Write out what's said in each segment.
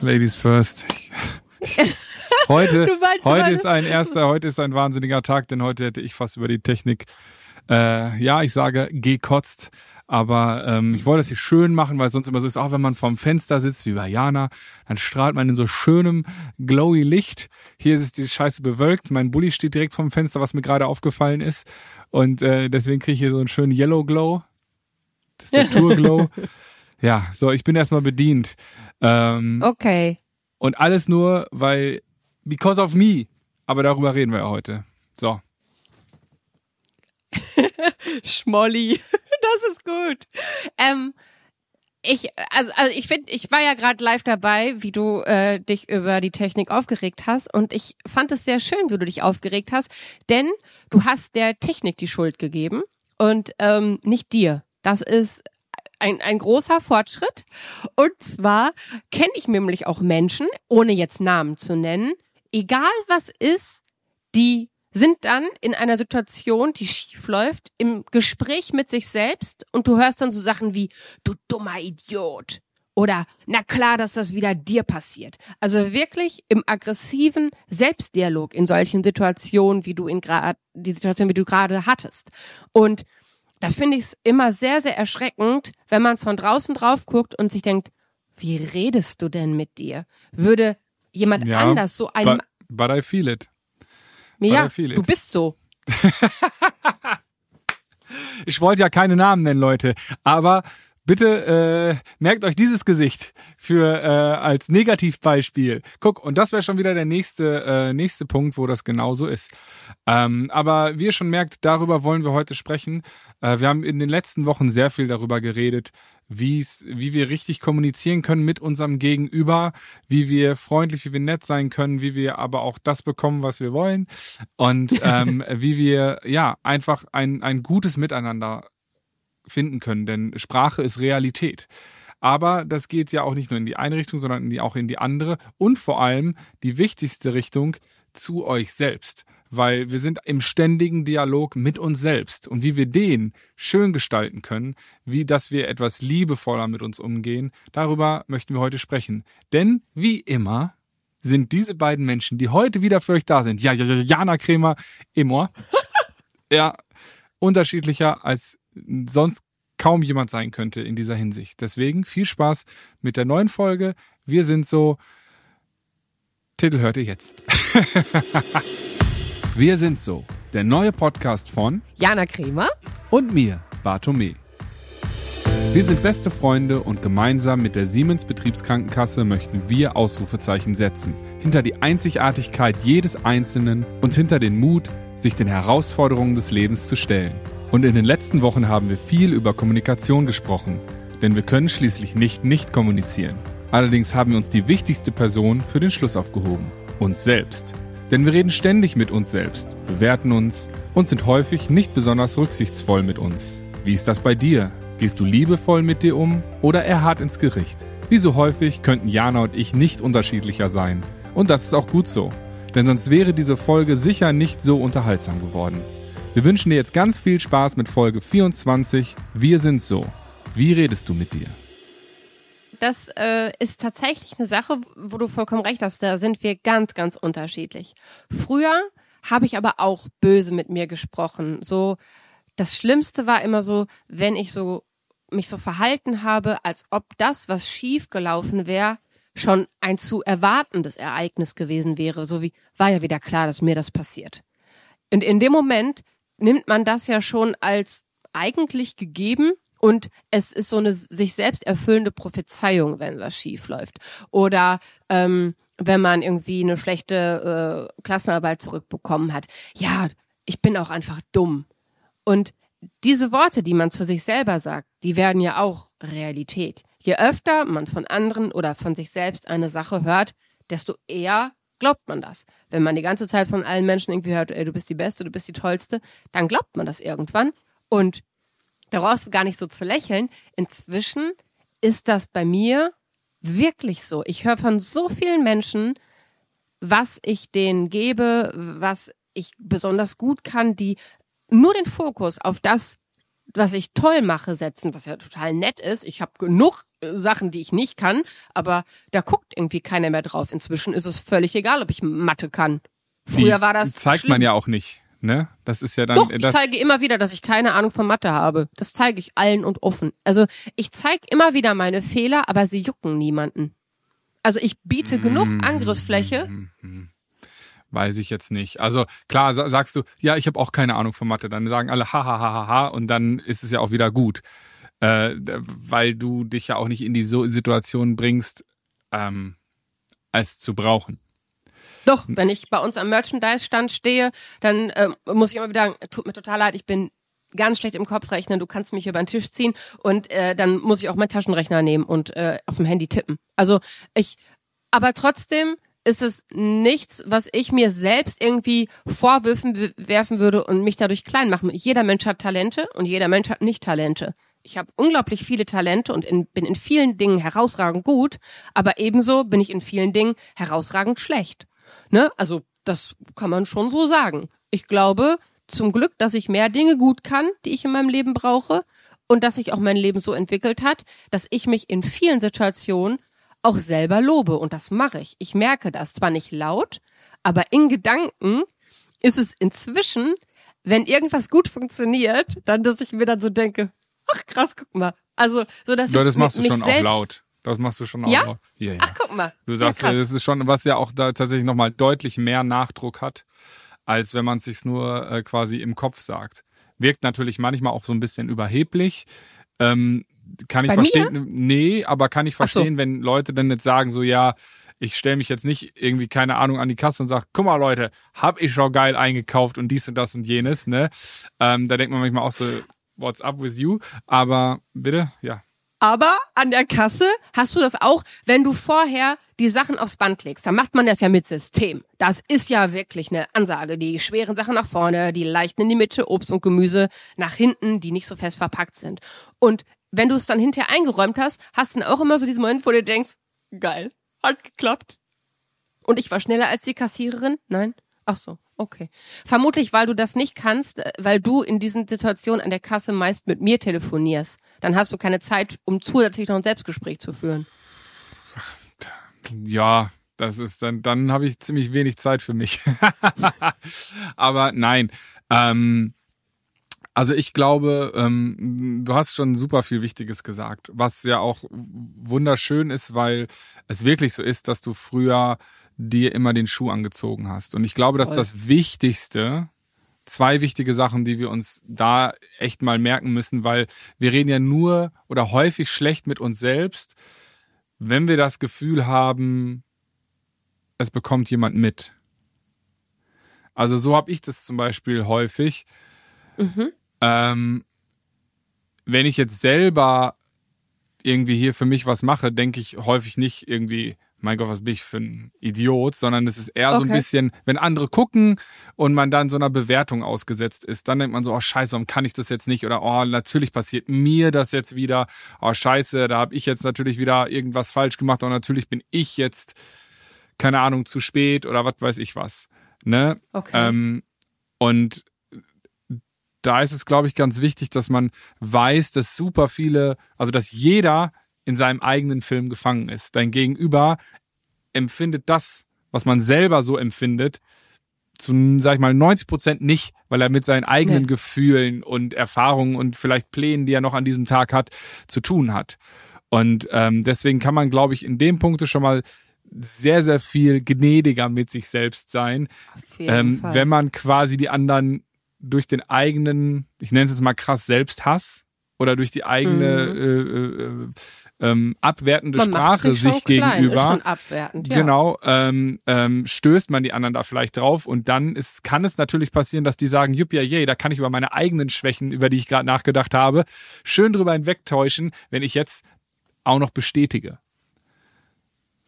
Ladies first. heute heute ist ein erster, heute ist ein wahnsinniger Tag, denn heute hätte ich fast über die Technik, äh, ja, ich sage, gekotzt. Aber ähm, ich wollte das hier schön machen, weil es sonst immer so ist, auch wenn man vorm Fenster sitzt, wie bei Jana, dann strahlt man in so schönem, glowy Licht. Hier ist es die Scheiße bewölkt. Mein Bulli steht direkt vorm Fenster, was mir gerade aufgefallen ist. Und äh, deswegen kriege ich hier so einen schönen Yellow Glow. Das ist der Tour Glow. ja, so, ich bin erstmal bedient. Ähm, okay. Und alles nur, weil, because of me. Aber darüber reden wir ja heute. So. Schmolli, das ist gut. Ähm, ich, also, also ich finde, ich war ja gerade live dabei, wie du äh, dich über die Technik aufgeregt hast und ich fand es sehr schön, wie du dich aufgeregt hast, denn du hast der Technik die Schuld gegeben und ähm, nicht dir. Das ist ein, ein großer Fortschritt. Und zwar kenne ich nämlich auch Menschen, ohne jetzt Namen zu nennen, egal was ist, die sind dann in einer Situation, die schief läuft, im Gespräch mit sich selbst und du hörst dann so Sachen wie, du dummer Idiot. Oder, na klar, dass das wieder dir passiert. Also wirklich im aggressiven Selbstdialog in solchen Situationen, wie du in gerade, die Situation, wie du gerade hattest. Und da finde ich es immer sehr, sehr erschreckend, wenn man von draußen drauf guckt und sich denkt, wie redest du denn mit dir? Würde jemand ja, anders so ein. But, but I feel it. Ja, du bist so. ich wollte ja keine Namen nennen, Leute, aber bitte äh, merkt euch dieses Gesicht für äh, als Negativbeispiel. Guck, und das wäre schon wieder der nächste äh, nächste Punkt, wo das genauso ist. Ähm, aber wie ihr schon merkt, darüber wollen wir heute sprechen. Äh, wir haben in den letzten Wochen sehr viel darüber geredet, wie's, wie wir richtig kommunizieren können mit unserem Gegenüber, wie wir freundlich, wie wir nett sein können, wie wir aber auch das bekommen, was wir wollen und ähm, wie wir ja einfach ein, ein gutes Miteinander finden können, denn Sprache ist Realität. Aber das geht ja auch nicht nur in die eine Richtung, sondern in die, auch in die andere und vor allem die wichtigste Richtung zu euch selbst. Weil wir sind im ständigen Dialog mit uns selbst und wie wir den schön gestalten können, wie dass wir etwas liebevoller mit uns umgehen, darüber möchten wir heute sprechen. Denn wie immer sind diese beiden Menschen, die heute wieder für euch da sind, ja, ja, ja, Jana Kremer, immer, ja, unterschiedlicher als sonst kaum jemand sein könnte in dieser Hinsicht. Deswegen viel Spaß mit der neuen Folge. Wir sind so. Titel hört ihr jetzt. Wir sind so. Der neue Podcast von Jana Kremer und mir, Bartome. Wir sind beste Freunde und gemeinsam mit der Siemens Betriebskrankenkasse möchten wir Ausrufezeichen setzen. Hinter die Einzigartigkeit jedes Einzelnen und hinter den Mut, sich den Herausforderungen des Lebens zu stellen. Und in den letzten Wochen haben wir viel über Kommunikation gesprochen, denn wir können schließlich nicht nicht kommunizieren. Allerdings haben wir uns die wichtigste Person für den Schluss aufgehoben, uns selbst. Denn wir reden ständig mit uns selbst, bewerten uns und sind häufig nicht besonders rücksichtsvoll mit uns. Wie ist das bei dir? Gehst du liebevoll mit dir um oder eher hart ins Gericht? Wie so häufig könnten Jana und ich nicht unterschiedlicher sein. Und das ist auch gut so, denn sonst wäre diese Folge sicher nicht so unterhaltsam geworden. Wir wünschen dir jetzt ganz viel Spaß mit Folge 24. Wir sind so. Wie redest du mit dir? Das äh, ist tatsächlich eine Sache, wo du vollkommen recht hast. Da sind wir ganz, ganz unterschiedlich. Früher habe ich aber auch böse mit mir gesprochen. So, das Schlimmste war immer so, wenn ich so mich so verhalten habe, als ob das, was schief gelaufen wäre, schon ein zu erwartendes Ereignis gewesen wäre. So wie war ja wieder klar, dass mir das passiert. Und in dem Moment nimmt man das ja schon als eigentlich gegeben und es ist so eine sich selbst erfüllende Prophezeiung, wenn was schief läuft. Oder ähm, wenn man irgendwie eine schlechte äh, Klassenarbeit zurückbekommen hat. Ja, ich bin auch einfach dumm. Und diese Worte, die man zu sich selber sagt, die werden ja auch Realität. Je öfter man von anderen oder von sich selbst eine Sache hört, desto eher glaubt man das. Wenn man die ganze Zeit von allen Menschen irgendwie hört, ey, du bist die Beste, du bist die Tollste, dann glaubt man das irgendwann. Und da brauchst du gar nicht so zu lächeln. Inzwischen ist das bei mir wirklich so. Ich höre von so vielen Menschen, was ich denen gebe, was ich besonders gut kann, die nur den Fokus auf das was ich toll mache, setzen, was ja total nett ist. Ich habe genug äh, Sachen, die ich nicht kann, aber da guckt irgendwie keiner mehr drauf. Inzwischen ist es völlig egal, ob ich Mathe kann. Früher Die war das zeigt schlimm. man ja auch nicht, ne? Das ist ja dann Doch, ich das, zeige immer wieder, dass ich keine Ahnung von Mathe habe. Das zeige ich allen und offen. Also ich zeige immer wieder meine Fehler, aber sie jucken niemanden. Also ich biete genug Mm. Angriffsfläche. Weiß ich jetzt nicht. Also klar, sa- sagst du, ja, ich habe auch keine Ahnung von Mathe, dann sagen alle ha ha ha ha ha und dann ist es ja auch wieder gut. Äh, weil du dich ja auch nicht in die so Situation bringst, ähm, es zu brauchen. Doch, wenn ich bei uns am Merchandise-Stand stehe, dann ähm, muss ich immer wieder sagen, tut mir total leid, ich bin ganz schlecht im Kopf rechnen, du kannst mich über den Tisch ziehen und äh, dann muss ich auch meinen Taschenrechner nehmen und äh, auf dem Handy tippen. Also ich, aber trotzdem ist es nichts, was ich mir selbst irgendwie vorwürfen werfen würde und mich dadurch klein machen. Jeder Mensch hat Talente und jeder Mensch hat nicht Talente. Ich habe unglaublich viele Talente und in, bin in vielen Dingen herausragend gut, aber ebenso bin ich in vielen Dingen herausragend schlecht. Ne? Also das kann man schon so sagen. Ich glaube zum Glück, dass ich mehr Dinge gut kann, die ich in meinem Leben brauche und dass sich auch mein Leben so entwickelt hat, dass ich mich in vielen Situationen auch selber lobe und das mache ich. Ich merke das zwar nicht laut, aber in Gedanken ist es inzwischen, wenn irgendwas gut funktioniert, dann, dass ich mir dann so denke, ach krass, guck mal. Also, so dass Ja, ich das machst du schon auch laut. Das machst du schon auch Ja? laut. Ja, ja. Ach, guck mal. Du sagst, ja, krass. das ist schon, was ja auch da tatsächlich nochmal deutlich mehr Nachdruck hat, als wenn man es sich nur äh, quasi im Kopf sagt. Wirkt natürlich manchmal auch so ein bisschen überheblich. Ähm, kann ich Bei verstehen. Nee, aber kann ich Ach so. verstehen, wenn Leute dann jetzt sagen, so ja, ich stelle mich jetzt nicht irgendwie, keine Ahnung, an die Kasse und sag, guck mal Leute, hab ich schon geil eingekauft und dies und das und jenes, ne? Ähm, da denkt man manchmal auch so, what's up with you? Aber bitte, ja. Aber an der Kasse hast du das auch, wenn du vorher die Sachen aufs Band legst. Dann macht man das ja mit System. Das ist ja wirklich eine Ansage. Die schweren Sachen nach vorne, die leichten in die Mitte, Obst und Gemüse nach hinten, die nicht so fest verpackt sind. Und wenn du es dann hinterher eingeräumt hast, hast du dann auch immer so diesen Moment, wo du denkst, geil, hat geklappt. Und ich war schneller als die Kassiererin? Nein? Ach so, okay. Vermutlich, weil du das nicht kannst, äh, weil du in diesen Situationen an der Kasse meist mit mir telefonierst. Dann hast du keine Zeit, um zusätzlich noch ein Selbstgespräch zu führen. Ja, das ist dann, dann habe ich ziemlich wenig Zeit für mich. Aber nein. Ähm, also ich glaube, ähm, du hast schon super viel Wichtiges gesagt, was ja auch wunderschön ist, weil es wirklich so ist, dass du früher dir immer den Schuh angezogen hast. Und ich glaube, dass Voll. das Wichtigste, zwei wichtige Sachen, die wir uns da echt mal merken müssen, weil wir reden ja nur oder häufig schlecht mit uns selbst, wenn wir das Gefühl haben, es bekommt jemand mit. Also so habe ich das zum Beispiel häufig. Ähm, wenn ich jetzt selber irgendwie hier für mich was mache, denke ich häufig nicht irgendwie, mein Gott, was bin ich für ein Idiot, sondern es ist eher so ein Okay. bisschen, wenn andere gucken und man dann so einer Bewertung ausgesetzt ist, dann denkt man so, oh scheiße, warum kann ich das jetzt nicht? Oder oh, natürlich passiert mir das jetzt wieder. Oh scheiße, da habe ich jetzt natürlich wieder irgendwas falsch gemacht und natürlich bin ich jetzt, keine Ahnung, zu spät oder was weiß ich was. Ne? Okay. Ähm, und da ist es, glaube ich, ganz wichtig, dass man weiß, dass super viele, also dass jeder in seinem eigenen Film gefangen ist. Dein Gegenüber empfindet das, was man selber so empfindet, zu, sag ich mal, 90 Prozent nicht, weil er mit seinen eigenen Nee. Gefühlen und Erfahrungen und vielleicht Plänen, die er noch an diesem Tag hat, zu tun hat. Und ähm, deswegen kann man, glaube ich, in dem Punkte schon mal sehr, sehr viel gnädiger mit sich selbst sein, ähm, Fall. wenn man quasi die anderen durch den eigenen, ich nenne es jetzt mal krass Selbsthass oder durch die eigene äh, äh, äh, ähm, abwertende Mhm. man macht Sprache sich, sich gegenüber abwertend, ja. Genau, ähm, ähm, stößt man die anderen da vielleicht drauf und dann ist, kann es natürlich passieren, dass die sagen, juppia, yay, da kann ich über meine eigenen Schwächen, über die ich gerade nachgedacht habe, schön drüber hinwegtäuschen, wenn ich jetzt auch noch bestätige.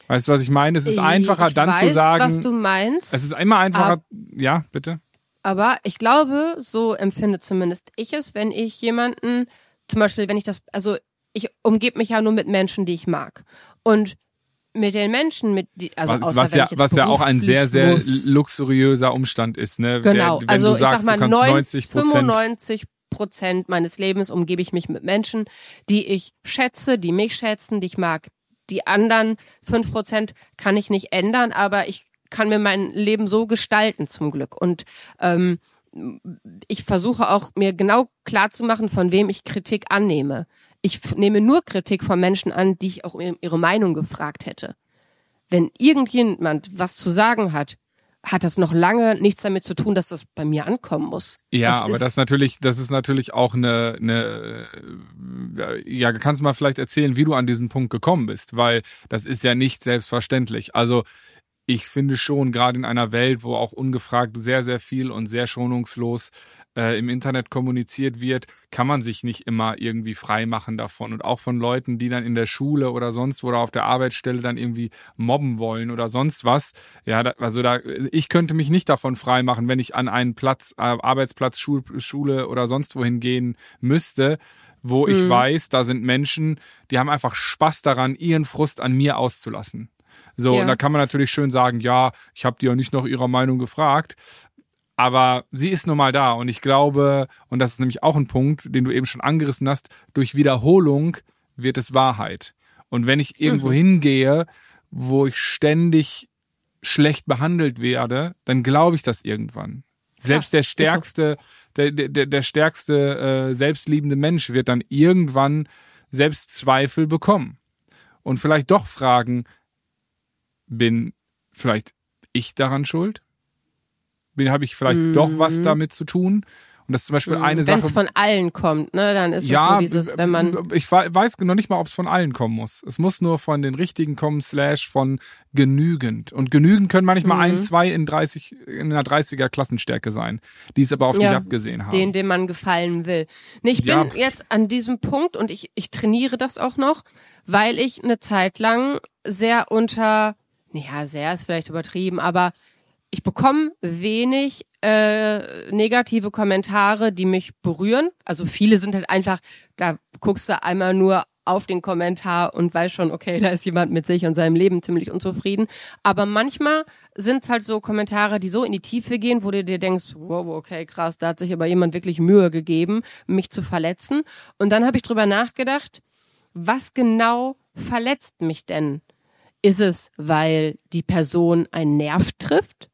Weißt du, was ich meine? Es ist einfacher ich dann weiß, zu sagen, was du meinst. es ist immer einfacher, ja, bitte. Aber ich glaube, so empfinde zumindest ich es, wenn ich jemanden, zum Beispiel, wenn ich das, also ich umgebe mich ja nur mit Menschen, die ich mag. Und mit den Menschen, mit die, also was, außer was ja, was ja auch ein sehr, sehr muss. luxuriöser Umstand ist, ne? Genau, Der, also du sagst, ich sag mal kannst neun- 90 Prozent 95 Prozent meines Lebens umgebe ich mich mit Menschen, die ich schätze, die mich schätzen, die ich mag. Die anderen fünf Prozent kann ich nicht ändern, aber ich kann mir mein Leben so gestalten zum Glück. Und ähm, ich versuche auch mir genau klar zu machen, von wem ich Kritik annehme. Ich nehme nur Kritik von Menschen an, die ich auch ihre Meinung gefragt hätte. Wenn irgendjemand was zu sagen hat, hat das noch lange nichts damit zu tun, dass das bei mir ankommen muss. Ja, das aber das natürlich, das ist natürlich auch eine, eine ja, kannst du mal vielleicht erzählen, wie du an diesen Punkt gekommen bist, weil das ist ja nicht selbstverständlich. Also ich finde schon, gerade in einer Welt, wo auch ungefragt sehr, sehr viel und sehr schonungslos äh, im Internet kommuniziert wird, kann man sich nicht immer irgendwie frei machen davon. Und auch von Leuten, die dann in der Schule oder sonst wo oder auf der Arbeitsstelle dann irgendwie mobben wollen oder sonst was. Ja, da, also da, ich könnte mich nicht davon frei machen, wenn ich an einen Platz, äh, Arbeitsplatz, Schul, Schule oder sonst wohin gehen müsste, wo ich mhm. weiß, da sind Menschen, die haben einfach Spaß daran, ihren Frust an mir auszulassen. So, ja. und da kann man natürlich schön sagen, ja, ich habe die ja nicht nach ihrer Meinung gefragt. Aber sie ist nun mal da. Und ich glaube, und das ist nämlich auch ein Punkt, den du eben schon angerissen hast, durch Wiederholung wird es Wahrheit. Und wenn ich irgendwo mhm. hingehe, wo ich ständig schlecht behandelt werde, dann glaube ich das irgendwann. Selbst der stärkste, der, der, der stärkste äh, selbstliebende Mensch wird dann irgendwann Selbstzweifel bekommen. Und vielleicht doch fragen, bin vielleicht ich daran schuld? Bin habe ich vielleicht mhm. doch was mhm. damit zu tun? Und das ist zum Beispiel mhm. eine Sache. Wenn es von allen kommt, ne, dann ist ja, es so dieses, wenn man. Ich weiß noch nicht mal, ob es von allen kommen muss. Es muss nur von den richtigen kommen, slash von genügend. Und genügend können manchmal mhm. ein, zwei in 30, in einer 30er Klassenstärke sein, die es aber auf ja, dich abgesehen haben. Den, dem man gefallen will. Nee, ich ja. bin jetzt an diesem Punkt und ich, ich trainiere das auch noch, weil ich eine Zeit lang sehr unter ja, sehr ist vielleicht übertrieben, aber ich bekomme wenig äh, negative Kommentare, die mich berühren. Also viele sind halt einfach, da guckst du einmal nur auf den Kommentar und weißt schon, okay, da ist jemand mit sich und seinem Leben ziemlich unzufrieden. Aber manchmal sind es halt so Kommentare, die so in die Tiefe gehen, wo du dir denkst, wow, okay, krass, da hat sich aber jemand wirklich Mühe gegeben, mich zu verletzen. Und dann habe ich drüber nachgedacht, was genau verletzt mich denn? Ist es, weil die Person einen Nerv trifft?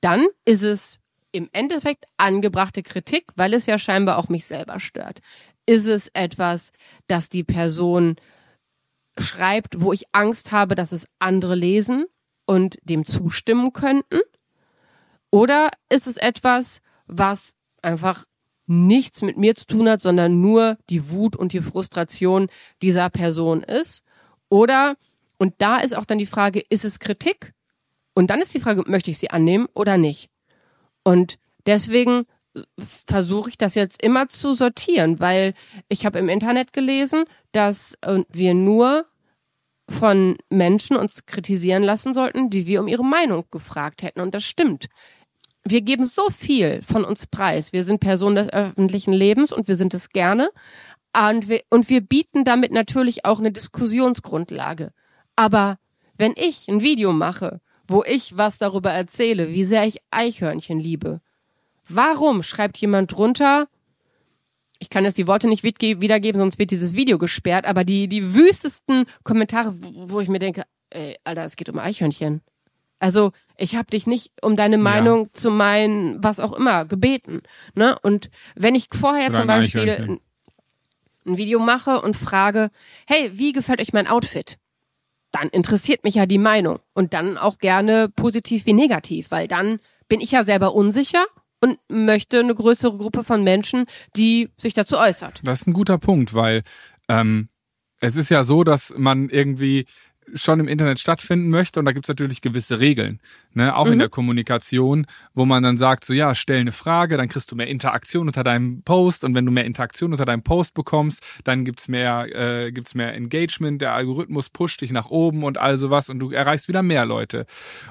Dann ist es im Endeffekt angebrachte Kritik, weil es ja scheinbar auch mich selber stört. Ist es etwas, dass die Person schreibt, wo ich Angst habe, dass es andere lesen und dem zustimmen könnten? Oder ist es etwas, was einfach nichts mit mir zu tun hat, sondern nur die Wut und die Frustration dieser Person ist? Oder und da ist auch dann die Frage, ist es Kritik? Und dann ist die Frage, möchte ich sie annehmen oder nicht? Und deswegen versuche ich das jetzt immer zu sortieren, weil ich habe im Internet gelesen, dass äh, wir nur von Menschen uns kritisieren lassen sollten, die wir um ihre Meinung gefragt hätten. Und das stimmt. Wir geben so viel von uns preis. Wir sind Personen des öffentlichen Lebens und wir sind es gerne. Und wir, und wir bieten damit natürlich auch eine Diskussionsgrundlage. Aber wenn ich ein Video mache, wo ich was darüber erzähle, wie sehr ich Eichhörnchen liebe, warum schreibt jemand drunter, ich kann jetzt die Worte nicht wiedergeben, sonst wird dieses Video gesperrt, aber die, die wüstesten Kommentare, wo ich mir denke, ey, Alter, es geht um Eichhörnchen. Also, ich habe dich nicht um deine Meinung ja. zu meinen, was auch immer, gebeten. Ne? Und wenn ich vorher zum Beispiel ein, ein Video mache und frage, hey, wie gefällt euch mein Outfit? Dann interessiert mich ja die Meinung. Und dann auch gerne positiv wie negativ, weil dann bin ich ja selber unsicher und möchte eine größere Gruppe von Menschen, die sich dazu äußert. Das ist ein guter Punkt, weil ähm, es ist ja so, dass man irgendwie schon im Internet stattfinden möchte. Und da gibt's natürlich gewisse Regeln, ne? auch mhm. in der Kommunikation, wo man dann sagt, so ja, stell eine Frage, dann kriegst du mehr Interaktion unter deinem Post und wenn du mehr Interaktion unter deinem Post bekommst, dann gibt's mehr, äh, gibt's mehr Engagement, der Algorithmus pusht dich nach oben und all sowas und du erreichst wieder mehr Leute.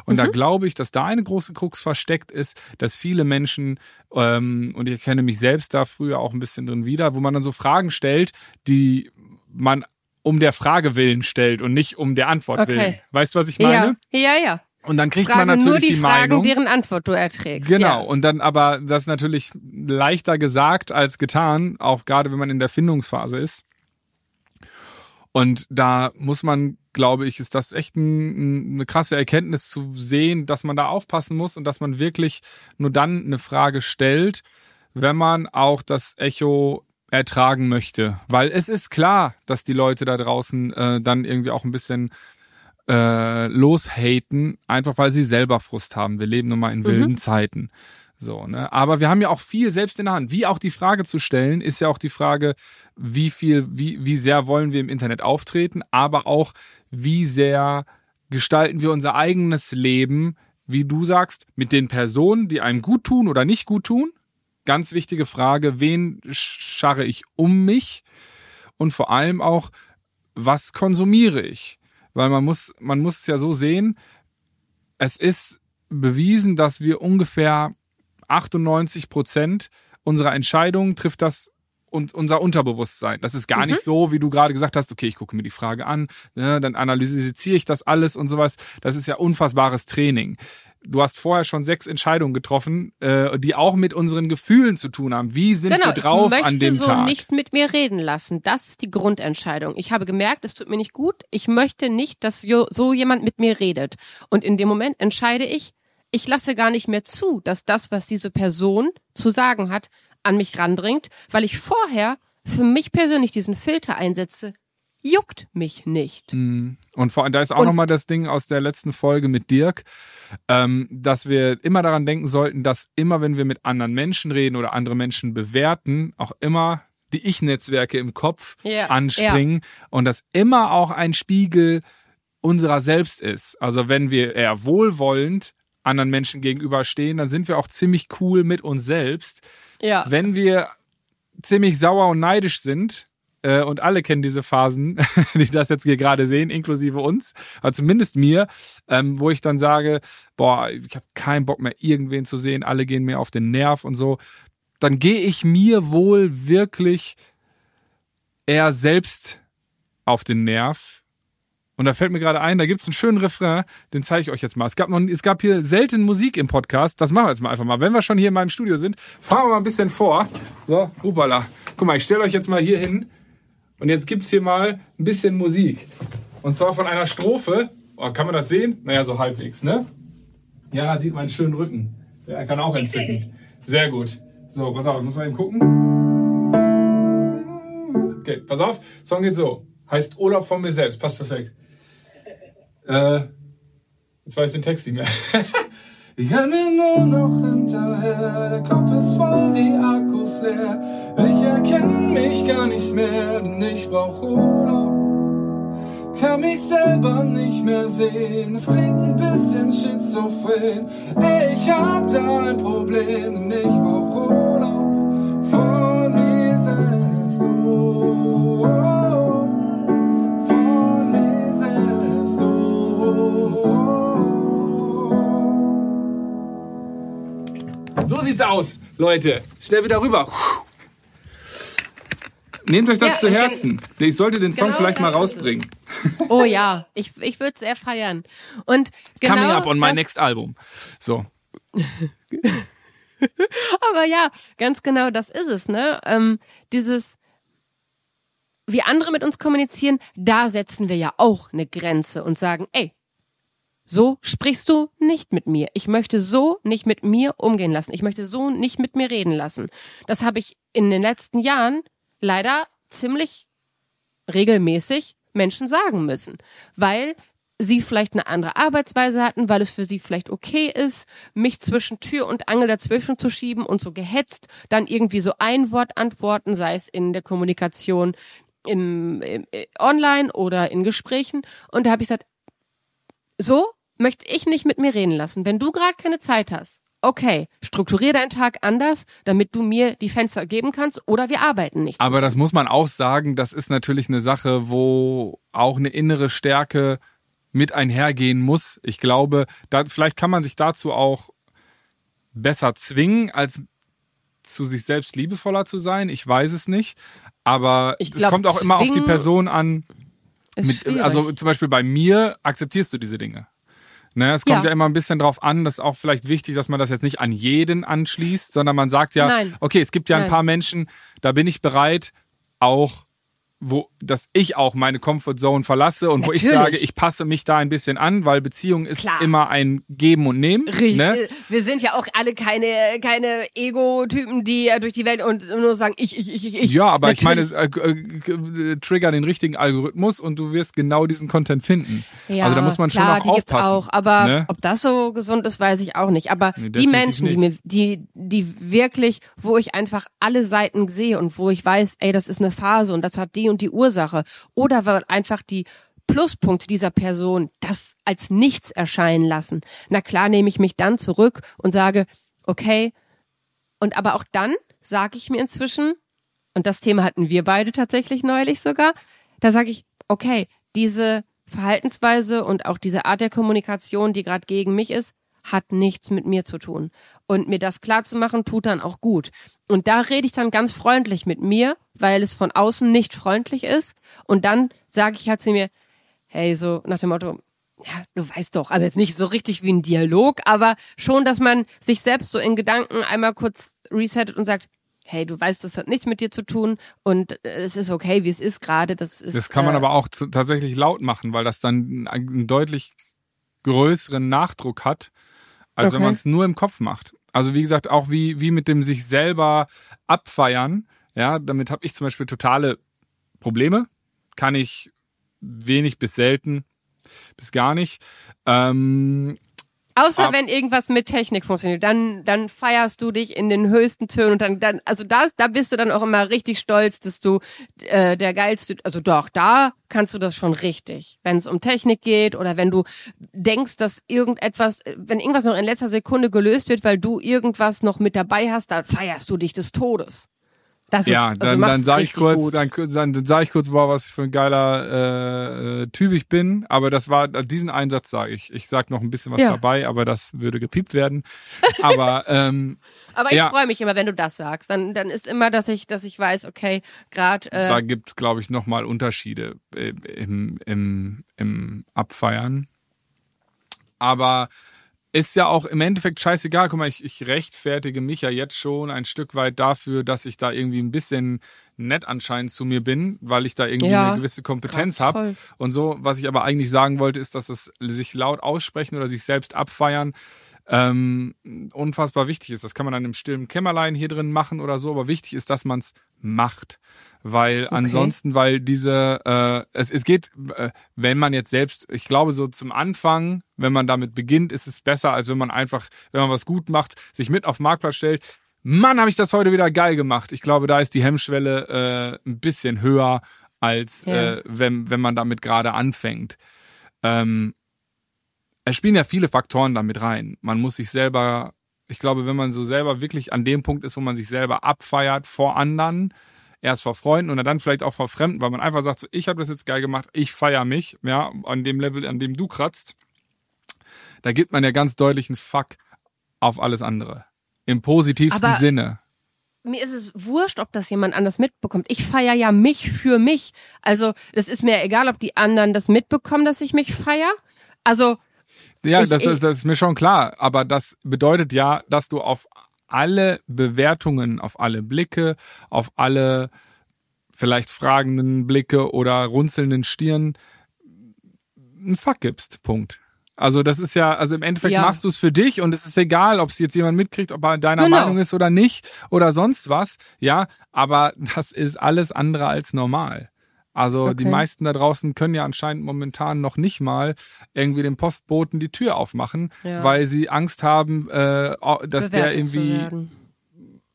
Und mhm. da glaube ich, dass da eine große Krux versteckt ist, dass viele Menschen, ähm, und ich kenne mich selbst da früher auch ein bisschen drin wieder, wo man dann so Fragen stellt, die man um der Frage willen stellt und nicht um der Antwort okay. willen. Weißt du, was ich meine? Ja, ja. ja. Und dann kriegt Frage man natürlich nur die, die Fragen, Meinung. deren Antwort du erträgst. Genau, Ja. und dann aber das ist natürlich leichter gesagt als getan, auch gerade wenn man in der Findungsphase ist. Und da muss man, glaube ich, ist das echt ein, eine krasse Erkenntnis zu sehen, dass man da aufpassen muss und dass man wirklich nur dann eine Frage stellt, wenn man auch das Echo ertragen möchte. Weil es ist klar, dass die Leute da draußen äh, dann irgendwie auch ein bisschen äh, loshaten, einfach weil sie selber Frust haben. Wir leben nun mal in wilden Zeiten. So, ne? Aber wir haben ja auch viel selbst in der Hand. Wie auch die Frage zu stellen, ist ja auch die Frage, wie viel, wie, wie sehr wollen wir im Internet auftreten, aber auch, wie sehr gestalten wir unser eigenes Leben, wie du sagst, mit den Personen, die einem gut tun oder nicht gut tun. Ganz wichtige Frage, wen scharre ich um mich? Und vor allem auch, was konsumiere ich? Weil man muss, man muss es ja so sehen, es ist bewiesen, dass wir ungefähr 98 Prozent unserer Entscheidungen trifft das und unser Unterbewusstsein. Das ist gar nicht so, wie du gerade gesagt hast, okay, ich gucke mir die Frage an, ne, dann analysiere ich das alles und sowas. Das ist ja unfassbares Training. Du hast vorher schon sechs Entscheidungen getroffen, äh, die auch mit unseren Gefühlen zu tun haben. Wie sind Genau, wir drauf ich möchte an dem so Tag? nicht mit mir reden lassen. Das ist die Grundentscheidung. Ich habe gemerkt, es tut mir nicht gut. Ich möchte nicht, dass so jemand mit mir redet. Und in dem Moment entscheide ich, ich lasse gar nicht mehr zu, dass das, was diese Person zu sagen hat, an mich randringt, weil ich vorher für mich persönlich diesen Filter einsetze. Juckt mich nicht. Und vor allem, da ist auch nochmal das Ding aus der letzten Folge mit Dirk, ähm, dass wir immer daran denken sollten, dass immer, wenn wir mit anderen Menschen reden oder andere Menschen bewerten, auch immer die Ich-Netzwerke im Kopf Ja, anspringen und das immer auch ein Spiegel unserer selbst ist. Also wenn wir eher wohlwollend anderen Menschen gegenüberstehen, dann sind wir auch ziemlich cool mit uns selbst. Ja. Wenn wir ziemlich sauer und neidisch sind, äh, und alle kennen diese Phasen, die das jetzt hier gerade sehen, inklusive uns, also zumindest mir, ähm, wo ich dann sage, boah, ich habe keinen Bock mehr, irgendwen zu sehen, alle gehen mir auf den Nerv und so, dann gehe ich mir wohl wirklich eher selbst auf den Nerv. Und da fällt mir gerade ein, da gibt's einen schönen Refrain, den zeige ich euch jetzt mal. Es gab, noch, es gab hier selten Musik im Podcast, das machen wir jetzt mal einfach mal. Wenn wir schon hier in meinem Studio sind, fahren wir mal ein bisschen vor. So, upala. Guck mal, ich stelle euch jetzt mal hier hin und jetzt gibt's hier mal ein bisschen Musik. Und zwar von einer Strophe. Oh, kann man das sehen? Naja, so halbwegs, ne? Ja, da sieht man einen schönen Rücken. Der kann auch entzücken. Sehr gut. So, pass auf, muss man eben gucken. Okay, pass auf. Song geht so. Heißt Urlaub von mir selbst. Passt perfekt. Äh, jetzt weiß ich den Text nicht mehr. Ich renn mir nur noch hinterher, der Kopf ist voll, die Akkus leer. Ich erkenne mich gar nicht mehr, denn ich brauch Urlaub. Kann mich selber nicht mehr sehen, es klingt ein bisschen schizophren. Ey, ich hab da ein Problem, denn ich brauch Urlaub von So sieht's aus, Leute. Schnell wieder rüber. Nehmt euch das Ja, zu Herzen. Ich sollte den Song genau vielleicht mal rausbringen. Oh ja, ich, ich würde es sehr feiern. Und genau Coming up on my next album. So. Aber ja, ganz genau das ist es, ne? Ähm, dieses, wie andere mit uns kommunizieren, da setzen wir ja auch eine Grenze und sagen, ey, so sprichst du nicht mit mir. Ich möchte so nicht mit mir umgehen lassen. Ich möchte so nicht mit mir reden lassen. Das habe ich in den letzten Jahren leider ziemlich regelmäßig Menschen sagen müssen, weil sie vielleicht eine andere Arbeitsweise hatten, weil es für sie vielleicht okay ist, mich zwischen Tür und Angel dazwischen zu schieben und so gehetzt, dann irgendwie so ein Wort antworten, sei es in der Kommunikation im, im äh, online oder in Gesprächen. Und da habe ich gesagt, so möchte ich nicht mit mir reden lassen. Wenn du gerade keine Zeit hast, okay, strukturier deinen Tag anders, damit du mir die Fenster geben kannst oder wir arbeiten nicht. Aber das muss man auch sagen, das ist natürlich eine Sache, wo auch eine innere Stärke mit einhergehen muss. Ich glaube, da, vielleicht kann man sich dazu auch besser zwingen, als zu sich selbst liebevoller zu sein. Ich weiß es nicht. Aber es kommt auch immer auf die Person an. Mit, also zum Beispiel bei mir akzeptierst du diese Dinge. Ne, es kommt ja. Ja. immer ein bisschen drauf an, das ist auch vielleicht wichtig, dass man das jetzt nicht an jeden anschließt, sondern man sagt ja, Nein. okay, es gibt ja ein Nein. paar Menschen, da bin ich bereit, auch wo, dass ich auch meine Comfortzone verlasse und wo ich Natürlich. sage, ich passe mich da ein bisschen an, weil Beziehung ist Klar. immer ein Geben und Nehmen. Richtig. Ne? Wir sind ja auch alle keine, keine Ego-Typen, die durch die Welt und nur sagen, ich, ich, ich, ich. Ja, aber ich meine, Natürlich. äh, äh, äh, trigger den richtigen Algorithmus und du wirst genau diesen Content finden. Ja, also da muss man schon klar, auch die gibt's aufpassen. auch, aber ne? ob das so gesund ist, weiß ich auch nicht. Aber Nee, die Menschen, die mir, nicht. die, die wirklich, wo ich einfach alle Seiten sehe und wo ich weiß, ey, das ist eine Phase und das hat die und die Ursache. Oder weil einfach die Pluspunkte dieser Person das als nichts erscheinen lassen. Na klar nehme ich mich dann zurück und sage, okay, und aber auch dann sage ich mir inzwischen, und das Thema hatten wir beide tatsächlich neulich sogar, da sage ich, okay, diese Verhaltensweise und auch diese Art der Kommunikation, die gerade gegen mich ist, hat nichts mit mir zu tun. Und mir das klar zu machen, tut dann auch gut. Und da rede ich dann ganz freundlich mit mir, weil es von außen nicht freundlich ist. Und dann sage ich halt zu mir, hey, so nach dem Motto, ja, du weißt doch, also jetzt nicht so richtig wie ein Dialog, aber schon, dass man sich selbst so in Gedanken einmal kurz resettet und sagt, hey, du weißt, das hat nichts mit dir zu tun und äh, es ist okay, wie es ist gerade. Das ist. Das kann man äh, aber auch tatsächlich laut machen, weil das dann einen deutlich größeren Nachdruck hat, als wenn Okay. man es nur im Kopf macht. Also wie gesagt, auch wie, wie mit dem sich selber abfeiern, ja, damit habe ich zum Beispiel totale Probleme. Kann ich wenig bis selten, bis gar nicht. Ähm, Außer Ab- wenn irgendwas mit Technik funktioniert, dann, dann feierst du dich in den höchsten Tönen und dann, dann also da, da bist du dann auch immer richtig stolz, dass du äh, der geilste, also doch, da kannst du das schon richtig. Wenn es um Technik geht oder wenn du denkst, dass irgendetwas, wenn irgendwas noch in letzter Sekunde gelöst wird, weil du irgendwas noch mit dabei hast, dann feierst du dich des Todes. Das ja, ist, also dann, es sage ich kurz, gut. dann, dann, dann sage ich kurz, boah, was ich für ein geiler äh, äh, Typ ich bin. Aber das war diesen Einsatz sage ich. Ich sag noch ein bisschen was Ja. dabei, aber das würde gepiept werden. Aber ähm, Aber ich ja. freue mich immer, wenn du das sagst. Dann, dann ist immer, dass ich, dass ich weiß, okay, gerade äh, da gibt's, glaube ich, nochmal Unterschiede im, im, im Abfeiern. Aber ist ja auch im Endeffekt scheißegal. Guck mal, ich, ich rechtfertige mich ja jetzt schon ein Stück weit dafür, dass ich da irgendwie ein bisschen nett anscheinend zu mir bin, weil ich da irgendwie Ja, eine gewisse Kompetenz habe. Und so, was ich aber eigentlich sagen wollte, ist, dass es sich laut aussprechen oder sich selbst abfeiern ähm, unfassbar wichtig ist. Das kann man dann im stillen Kämmerlein hier drin machen oder so, aber wichtig ist, dass man es macht. Weil ansonsten, weil diese, äh, es, es geht, äh, wenn man jetzt selbst, ich glaube so zum Anfang, wenn man damit beginnt, ist es besser, als wenn man einfach, wenn man was gut macht, sich mit auf den Marktplatz stellt. Mann, habe ich das heute wieder geil gemacht. Ich glaube, da ist die Hemmschwelle äh, ein bisschen höher, als Ja. äh, wenn, wenn man damit gerade anfängt. Ähm, es spielen ja viele Faktoren damit rein. Man muss sich selber, ich glaube, wenn man so selber wirklich an dem Punkt ist, wo man sich selber abfeiert vor anderen, erst vor Freunden und dann vielleicht auch vor Fremden, weil man einfach sagt, so, ich habe das jetzt geil gemacht, ich feier mich, ja, an dem Level, an dem du kratzt, da gibt man ja ganz deutlich einen Fuck auf alles andere. Im positivsten Aber- Sinne. mir ist es wurscht, ob das jemand anders mitbekommt. Ich feier ja mich für mich. Also es ist mir egal, ob die anderen das mitbekommen, dass ich mich feier. Also Ja, Ich- das, ich- ist, das ist mir schon klar. Aber das bedeutet ja, dass du auf alle Bewertungen, auf alle Blicke, auf alle vielleicht fragenden Blicke oder runzelnden Stirn einen Fuck gibst. Punkt. Also das ist ja, also im Endeffekt Ja. machst du es für dich und es ist egal, ob es jetzt jemand mitkriegt, ob er deiner Genau. Meinung ist oder nicht oder sonst was. Ja, aber das ist alles andere als normal. Also die Okay. meisten da draußen können ja anscheinend momentan noch nicht mal irgendwie dem Postboten die Tür aufmachen, Ja. weil sie Angst haben, äh, dass der bewertet zu irgendwie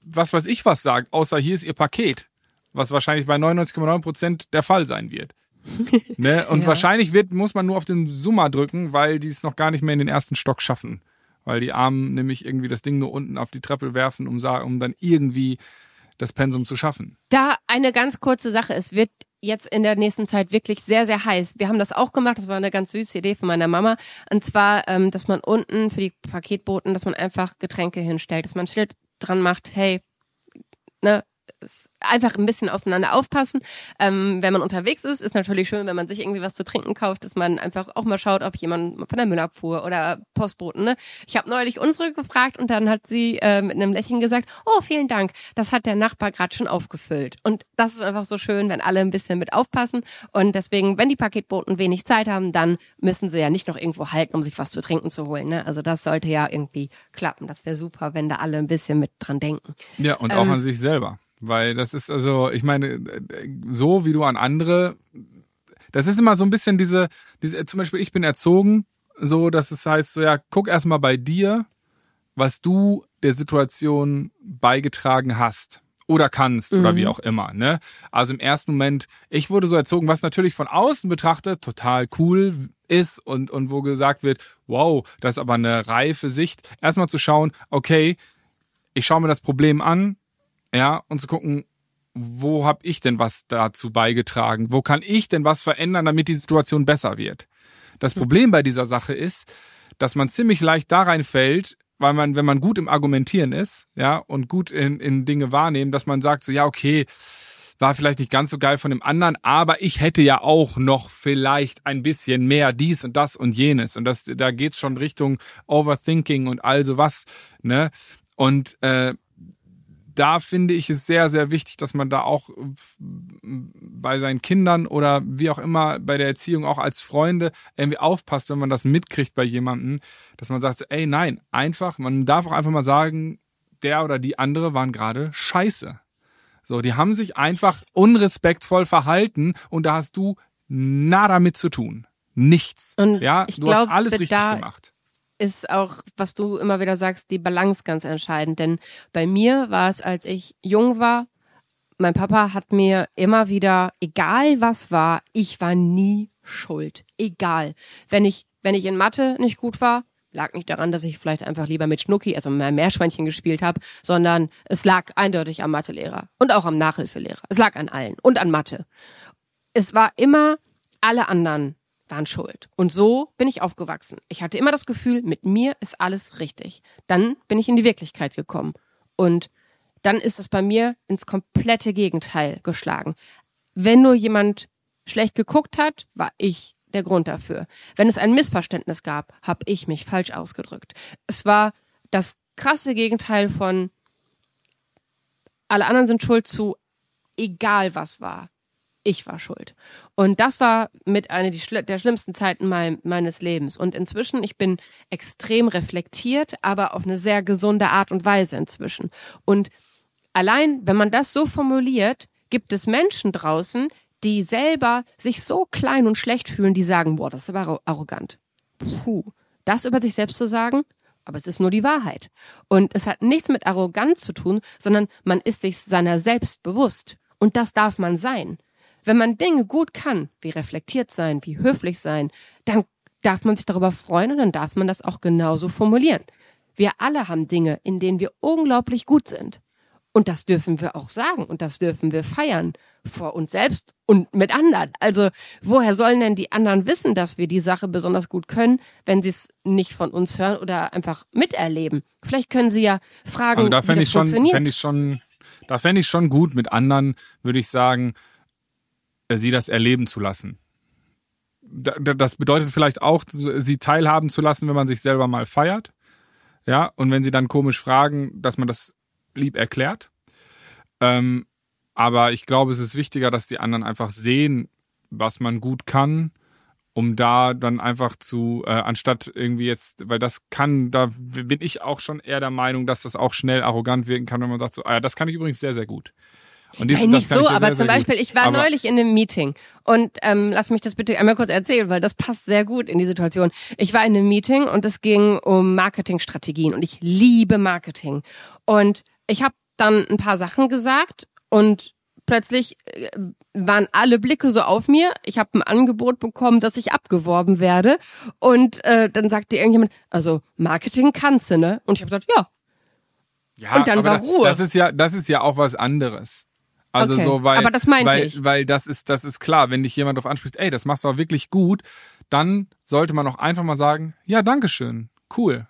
was weiß ich was sagt, außer hier ist ihr Paket, was wahrscheinlich bei 99,9 Prozent der Fall sein wird. ne? Und Ja. wahrscheinlich wird, muss man nur auf den Summer drücken, weil die es noch gar nicht mehr in den ersten Stock schaffen. Weil die Armen nämlich irgendwie das Ding nur unten auf die Treppe werfen, um, um dann irgendwie das Pensum zu schaffen. Da eine ganz kurze Sache. Es wird jetzt in der nächsten Zeit wirklich sehr, sehr heiß. Wir haben das auch gemacht. Das war eine ganz süße Idee von meiner Mama. Und zwar, ähm, dass man unten für die Paketboten, dass man einfach Getränke hinstellt, dass man ein Schild dran macht, hey, ne, einfach ein bisschen aufeinander aufpassen. Ähm, wenn man unterwegs ist, ist natürlich schön, wenn man sich irgendwie was zu trinken kauft, dass man einfach auch mal schaut, ob jemand von der Müllabfuhr oder Postboten. Ne? Ich habe neulich unsere gefragt und dann hat sie äh, mit einem Lächeln gesagt, oh, vielen Dank, das hat der Nachbar gerade schon aufgefüllt. Und das ist einfach so schön, wenn alle ein bisschen mit aufpassen. Und deswegen, wenn die Paketboten wenig Zeit haben, dann müssen sie ja nicht noch irgendwo halten, um sich was zu trinken zu holen. Ne? Also das sollte ja irgendwie klappen. Das wäre super, wenn da alle ein bisschen mit dran denken. Ja, und auch Ähm, an sich selber. Weil das ist also, ich meine, so wie du an andere, das ist immer so ein bisschen diese, diese zum Beispiel, ich bin erzogen, so, dass es heißt, so, ja, guck erstmal bei dir, was du der Situation beigetragen hast oder kannst oder wie auch immer, ne? Also im ersten Moment, ich wurde so erzogen, was natürlich von außen betrachtet total cool ist und, und wo gesagt wird, wow, das ist aber eine reife Sicht. Erstmal zu schauen, okay, ich schaue mir das Problem an, ja, und zu gucken, wo habe ich denn was dazu beigetragen? Wo kann ich denn was verändern, damit die Situation besser wird? Das Problem bei dieser Sache ist, dass man ziemlich leicht da reinfällt, weil man, wenn man gut im Argumentieren ist, ja, und gut in, in Dinge wahrnehmen, dass man sagt so, ja, okay, war vielleicht nicht ganz so geil von dem anderen, aber ich hätte ja auch noch vielleicht ein bisschen mehr dies und das und jenes. Und das, da geht's schon Richtung Overthinking und all sowas, ne? Und äh, da finde ich es sehr, sehr wichtig, dass man da auch bei seinen Kindern oder wie auch immer bei der Erziehung auch als Freunde irgendwie aufpasst, wenn man das mitkriegt bei jemandem, dass man sagt, so, ey, nein, einfach, man darf auch einfach mal sagen, der oder die andere waren gerade scheiße. So, die haben sich einfach unrespektvoll verhalten und da hast du nada mit zu tun. Nichts. Und ja, ich du glaub, hast alles richtig gemacht. Ist auch, was du immer wieder sagst, die Balance ganz entscheidend. Denn bei mir war es, als ich jung war, mein Papa hat mir immer wieder, egal was war, ich war nie schuld. Egal. Wenn ich, wenn ich in Mathe nicht gut war, lag nicht daran, dass ich vielleicht einfach lieber mit Schnucki, also mein Meerschweinchen gespielt habe, sondern es lag eindeutig am Mathelehrer und auch am Nachhilfelehrer. Es lag an allen und an Mathe. Es war immer alle anderen waren schuld. Und so bin ich aufgewachsen. Ich hatte immer das Gefühl, mit mir ist alles richtig. Dann bin ich in die Wirklichkeit gekommen. Und dann ist es bei mir ins komplette Gegenteil geschlagen. Wenn nur jemand schlecht geguckt hat, war ich der Grund dafür. Wenn es ein Missverständnis gab, habe ich mich falsch ausgedrückt. Es war das krasse Gegenteil von alle anderen sind schuld zu egal was war. Ich war schuld. Und das war mit einer der schlimmsten Zeiten mein, meines Lebens. Und inzwischen, ich bin extrem reflektiert, aber auf eine sehr gesunde Art und Weise inzwischen. Und allein, wenn man das so formuliert, gibt es Menschen draußen, die selber sich so klein und schlecht fühlen, die sagen, boah, das ist aber arro- arrogant. Puh, das über sich selbst zu sagen, aber es ist nur die Wahrheit. Und es hat nichts mit Arroganz zu tun, sondern man ist sich seiner selbst bewusst. Und das darf man sein. Wenn man Dinge gut kann, wie reflektiert sein, wie höflich sein, dann darf man sich darüber freuen und dann darf man das auch genauso formulieren. Wir alle haben Dinge, in denen wir unglaublich gut sind. Und das dürfen wir auch sagen und das dürfen wir feiern vor uns selbst und mit anderen. Also woher sollen denn die anderen wissen, dass wir die Sache besonders gut können, wenn sie es nicht von uns hören oder einfach miterleben? Vielleicht können sie ja fragen, Also da wie fände das ich schon, fände ich schon, da fände ich schon gut mit anderen, würde ich sagen, sie das erleben zu lassen. Da- da- Das bedeutet vielleicht auch, sie teilhaben zu lassen, wenn man sich selber mal feiert. Ja, und wenn sie dann komisch fragen, dass man das lieb erklärt. Ähm, aber ich glaube, es ist wichtiger, dass die anderen einfach sehen, was man gut kann, um da dann einfach zu, äh, anstatt irgendwie jetzt, weil das kann, da bin ich auch schon eher der Meinung, dass das auch schnell arrogant wirken kann, wenn man sagt so, ah ja, das kann ich übrigens sehr, sehr gut. Und dies- Nein, nicht so, ja aber sehr, zum sehr gut. Beispiel, ich war Aber- neulich in einem Meeting und ähm, lass mich das bitte einmal kurz erzählen, weil das passt sehr gut in die Situation. Ich war in einem Meeting und es ging um Marketingstrategien und ich liebe Marketing. Und ich habe dann ein paar Sachen gesagt und plötzlich äh, waren alle Blicke so auf mir. Ich habe ein Angebot bekommen, dass ich abgeworben werde. Und äh, dann sagte irgendjemand, also Marketing kannst du, ne? Und ich habe gesagt, ja, Ja, Und dann war da- Ruhe. Das ist ja, das ist ja auch was anderes. Also Okay, so, weil, aber das meinte weil, ich. weil das ist, das ist klar, wenn dich jemand darauf anspricht, ey, das machst du auch wirklich gut, dann sollte man auch einfach mal sagen, ja, danke schön, cool.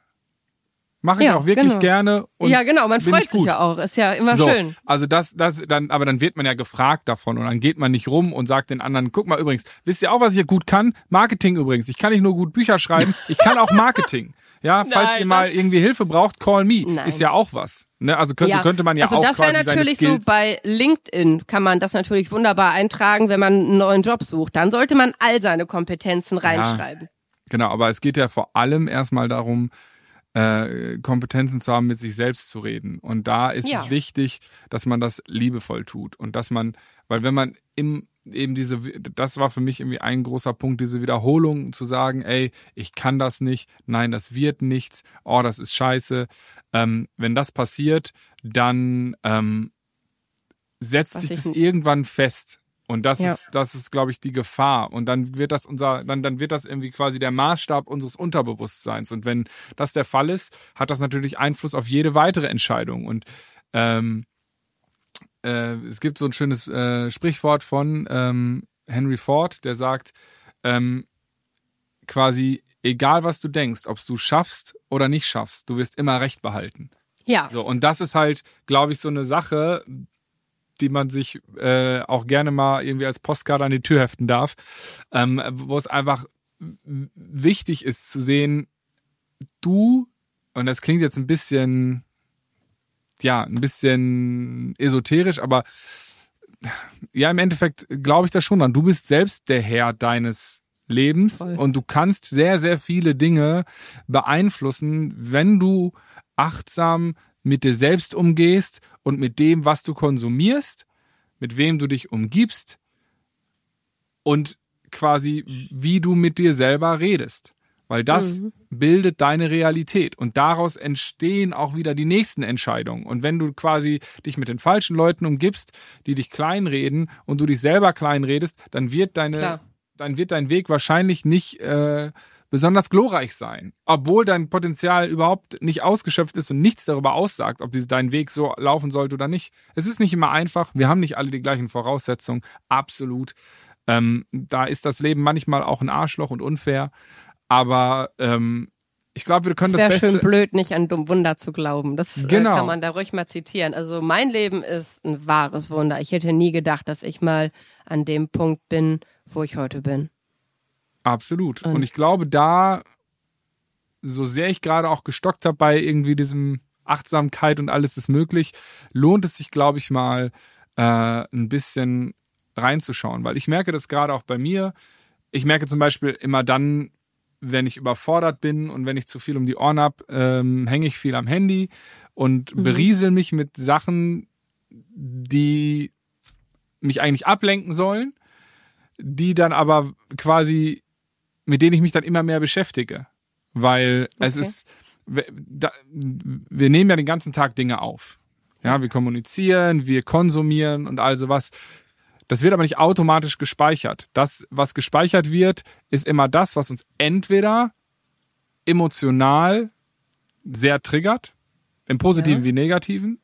Mache ich Ja, auch wirklich genau. gerne. Und ja, genau, man freut ich sich ja auch. Ist ja immer So, schön. also das, das, dann, aber dann wird man ja gefragt davon und dann geht man nicht rum und sagt den anderen, guck mal übrigens, wisst ihr auch, was ich hier gut kann? Marketing übrigens. Ich kann nicht nur gut Bücher schreiben, ich kann auch Marketing. Ja, falls Nein, ihr mal irgendwie Hilfe braucht, call me. Nein. Ist ja auch was. Ne? Also könnte, könnte man ja also auch das wäre natürlich so bei LinkedIn kann man das natürlich wunderbar eintragen, wenn man einen neuen Job sucht. Dann sollte man all seine Kompetenzen reinschreiben. Genau, aber es geht ja vor allem erstmal darum, äh, Kompetenzen zu haben, mit sich selbst zu reden. Und da ist Ja. es wichtig, dass man das liebevoll tut und dass man, weil wenn man im eben diese, das war für mich irgendwie ein großer Punkt, diese Wiederholung zu sagen, ey, ich kann das nicht, nein, das wird nichts, oh, das ist scheiße. Ähm, wenn das passiert, dann ähm, setzt Was sich ich das irgendwann fest. Und das Ja. ist, das ist, glaube ich, die Gefahr. Und dann wird das unser, dann, dann wird das irgendwie quasi der Maßstab unseres Unterbewusstseins. Und wenn das der Fall ist, hat das natürlich Einfluss auf jede weitere Entscheidung. Und ähm, äh, es gibt so ein schönes äh, Sprichwort von ähm, Henry Ford, der sagt, ähm, quasi, egal was du denkst, ob du schaffst oder nicht schaffst, du wirst immer Recht behalten. Ja. So, und das ist halt, glaube ich, so eine Sache, die man sich äh, auch gerne mal irgendwie als Postkarte an die Tür heften darf, ähm, wo es einfach wichtig ist zu sehen, du, und das klingt jetzt ein bisschen, ja, ein bisschen esoterisch, aber ja, im Endeffekt glaube ich da schon dran. Du bist selbst der Herr deines Lebens Voll. und du kannst sehr, sehr viele Dinge beeinflussen, wenn du achtsam mit dir selbst umgehst und mit dem, was du konsumierst, mit wem du dich umgibst und quasi wie du mit dir selber redest. Weil das bildet deine Realität und daraus entstehen auch wieder die nächsten Entscheidungen. Und wenn du quasi dich mit den falschen Leuten umgibst, die dich kleinreden und du dich selber kleinredest, dann wird deine, Klar. dann wird dein Weg wahrscheinlich nicht äh, besonders glorreich sein, obwohl dein Potenzial überhaupt nicht ausgeschöpft ist und nichts darüber aussagt, ob dein Weg so laufen sollte oder nicht. Es ist nicht immer einfach. Wir haben nicht alle die gleichen Voraussetzungen, absolut. Ähm, da ist das Leben manchmal auch ein Arschloch und unfair. Aber ähm, ich glaube, wir können Es das wäre Beste. schön blöd, nicht an dumm Wunder zu glauben. Das Genau. äh, kann man da ruhig mal zitieren. Also mein Leben ist ein wahres Wunder. Ich hätte nie gedacht, dass ich mal an dem Punkt bin, wo ich heute bin. Absolut. Und ich glaube, da, so sehr ich gerade auch gestockt habe bei irgendwie diesem Achtsamkeit und alles ist möglich, lohnt es sich, glaube ich, mal äh, ein bisschen reinzuschauen. Weil ich merke das gerade auch bei mir. Ich merke zum Beispiel immer dann, wenn ich überfordert bin und wenn ich zu viel um die Ohren hab, ähm, hänge ich viel am Handy und beriesel mich mit Sachen, die mich eigentlich ablenken sollen, die dann aber quasi, mit denen ich mich dann immer mehr beschäftige. Weil es Okay. ist, wir- da, wir nehmen ja den ganzen Tag Dinge auf. Ja, wir kommunizieren, wir konsumieren und all sowas. Das wird aber nicht automatisch gespeichert. Das, was gespeichert wird, ist immer das, was uns entweder emotional sehr triggert, im Positiven Ja. wie Negativen,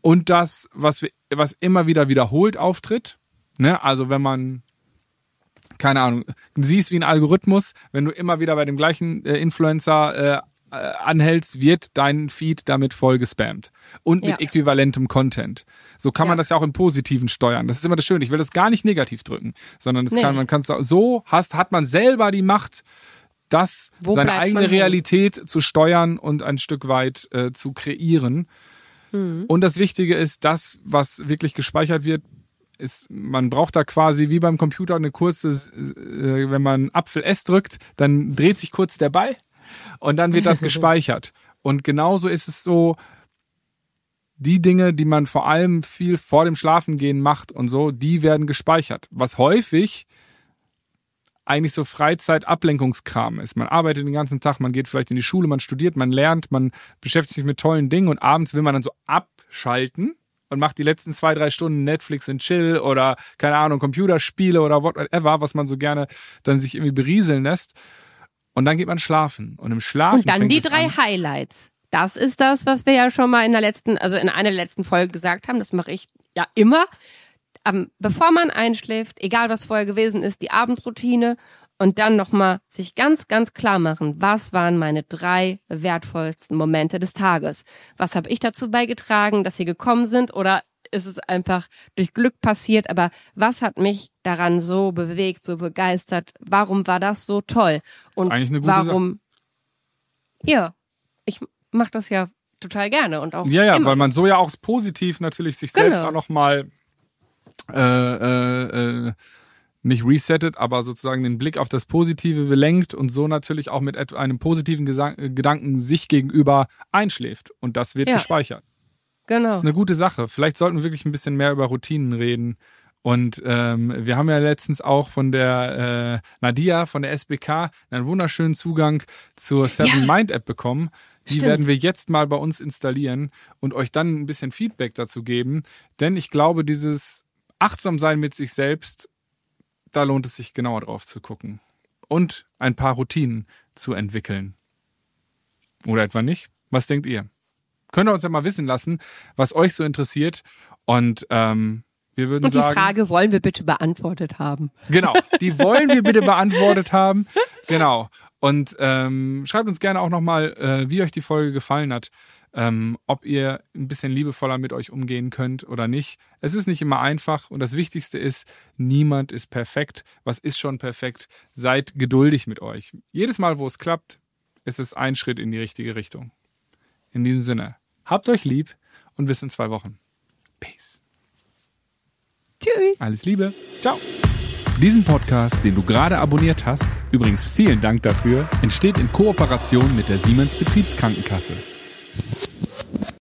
und das, was, wir, was immer wieder wiederholt auftritt. Ne? Also wenn man, keine Ahnung, siehst wie ein Algorithmus, wenn du immer wieder bei dem gleichen äh, Influencer äh, äh, anhältst, wird dein Feed damit voll gespammt. Und mit Ja. äquivalentem Content. So kann man Ja. das ja auch im Positiven steuern. Das ist immer das Schöne. Ich will das gar nicht negativ drücken, sondern das Nee. kann, man kann so hast, hat man selber die Macht, das Wo seine eigene man? Realität zu steuern und ein Stück weit äh, zu kreieren. Mhm. Und das Wichtige ist, das, was wirklich gespeichert wird, ist, man braucht da quasi wie beim Computer eine kurze, äh, wenn man Apfel S drückt, dann dreht sich kurz der Ball und dann wird das gespeichert. Und genauso ist es so, die Dinge, die man vor allem viel vor dem Schlafengehen macht und so, die werden gespeichert. Was häufig eigentlich so Freizeit-Ablenkungskram ist. Man arbeitet den ganzen Tag, man geht vielleicht in die Schule, man studiert, man lernt, man beschäftigt sich mit tollen Dingen und abends will man dann so abschalten und macht die letzten zwei, drei Stunden Netflix und Chill oder, keine Ahnung, Computerspiele oder whatever, was man so gerne dann sich irgendwie berieseln lässt. Und dann geht man schlafen. Und im Schlafen. Und dann die drei an. Highlights. Das ist das, was wir ja schon mal in der letzten, also in einer der letzten Folgen gesagt haben. Das mache ich ja immer. Ähm, bevor man einschläft, egal was vorher gewesen ist, die Abendroutine und dann nochmal sich ganz, ganz klar machen, was waren meine drei wertvollsten Momente des Tages? Was habe ich dazu beigetragen, dass sie gekommen sind oder ist es einfach durch Glück passiert, aber was hat mich daran so bewegt, so begeistert? Warum war das so toll? Und eigentlich eine gute warum? Ja, ich mache das ja total gerne und auch Ja, ja, immer. weil man so ja auch positiv natürlich sich selbst Genau. auch nochmal äh, äh, äh, nicht resettet, aber sozusagen den Blick auf das Positive lenkt und so natürlich auch mit einem positiven Gesang Gedanken sich gegenüber einschläft. Und das wird Ja. gespeichert. Genau. Das ist eine gute Sache. Vielleicht sollten wir wirklich ein bisschen mehr über Routinen reden. Und ähm, wir haben ja letztens auch von der äh, Nadia von der SBK einen wunderschönen Zugang zur Seven Mind App bekommen. Die Stimmt. werden wir jetzt mal bei uns installieren und euch dann ein bisschen Feedback dazu geben. Denn ich glaube, dieses Achtsamsein mit sich selbst, da lohnt es sich genauer drauf zu gucken. Und ein paar Routinen zu entwickeln. Oder etwa nicht? Was denkt ihr? Könnt ihr uns ja mal wissen lassen, was euch so interessiert. Und ähm, wir würden Und die sagen. Frage wollen wir bitte beantwortet haben. Genau, die wollen wir bitte beantwortet haben. Genau. Und ähm, schreibt uns gerne auch nochmal, äh, wie euch die Folge gefallen hat. Ähm, ob ihr ein bisschen liebevoller mit euch umgehen könnt oder nicht. Es ist nicht immer einfach und das Wichtigste ist, niemand ist perfekt. Was ist schon perfekt? Seid geduldig mit euch. Jedes Mal, wo es klappt, ist es ein Schritt in die richtige Richtung. In diesem Sinne, habt euch lieb und bis in zwei Wochen. Peace. Tschüss. Alles Liebe. Ciao. Diesen Podcast, den du gerade abonniert hast, übrigens vielen Dank dafür, entsteht in Kooperation mit der Siemens Betriebskrankenkasse.